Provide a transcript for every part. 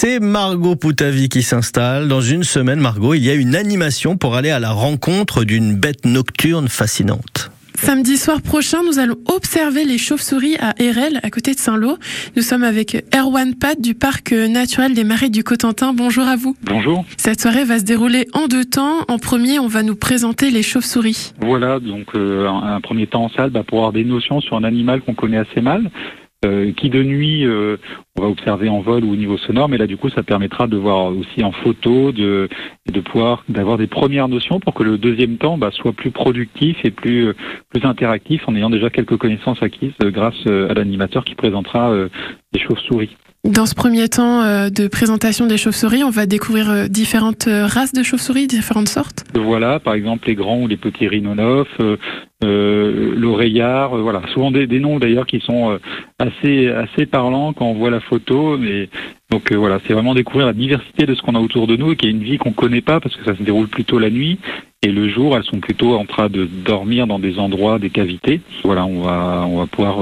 C'est Margot Poutavi qui s'installe. Dans une semaine, Margot, il y a une animation pour aller à la rencontre d'une bête nocturne fascinante. Samedi soir prochain, nous allons observer les chauves-souris à Erel, à côté de Saint-Lô. Nous sommes avec Erwan Pat du parc naturel des Marais du Cotentin. Bonjour à vous. Bonjour. Cette soirée va se dérouler en deux temps. En premier, on va nous présenter les chauves-souris. Voilà, donc euh, un, premier temps en salle bah, pour avoir des notions sur un animal qu'on connaît assez mal. Euh, qui de nuit, euh, on va observer en vol ou au niveau sonore, mais là du coup ça permettra de voir aussi en photo, de, de pouvoir d'avoir des premières notions pour que le deuxième temps bah, soit plus productif et plus euh, plus interactif en ayant déjà quelques connaissances acquises grâce à l'animateur qui présentera les chauves-souris. Dans ce premier temps euh, de présentation des chauves-souris, on va découvrir euh, différentes euh, races de chauves-souris, différentes sortes. Voilà, par exemple les grands ou les petits rhinonophes, euh, l'oreillard, voilà, souvent des, des noms d'ailleurs qui sont assez assez parlants quand on voit la photo, mais donc voilà, c'est vraiment découvrir la diversité de ce qu'on a autour de nous et qui est une vie qu'on connaît pas parce que ça se déroule plutôt la nuit et le jour, elles sont plutôt en train de dormir dans des endroits, des cavités. Voilà, on va on va pouvoir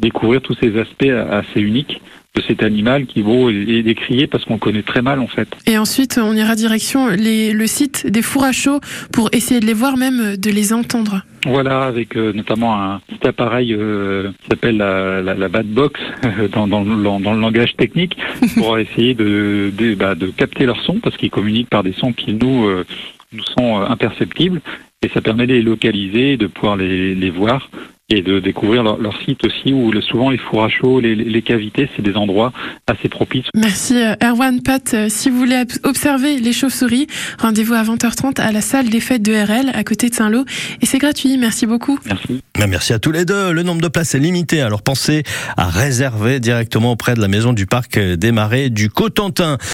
découvrir tous ces aspects assez uniques de cet animal qui vaut est décrié parce qu'on connaît très mal en fait. Et ensuite, on ira direction les, le site des fours à chaud pour essayer de les voir, même de les entendre. Voilà, avec euh, notamment un petit appareil euh, qui s'appelle la, la, la Bad Box dans, dans, dans, le langage technique pour essayer de, de, bah, de capter leur son parce qu'ils communiquent par des sons qui nous, euh, nous sont imperceptibles et ça permet de les localiser et de pouvoir les, les voir et de découvrir leur, leur, site aussi où le, souvent les fours à chaud, les, les cavités, c'est des endroits assez propices. Merci euh, Erwan Pat. Euh, si vous voulez observer les chauves-souris, rendez-vous à 20h30 à la salle des fêtes de RL à côté de Saint-Lô et c'est gratuit. Merci beaucoup. Merci. Merci à tous les deux. Le nombre de places est limité, alors pensez à réserver directement auprès de la maison du parc des Marais du Cotentin.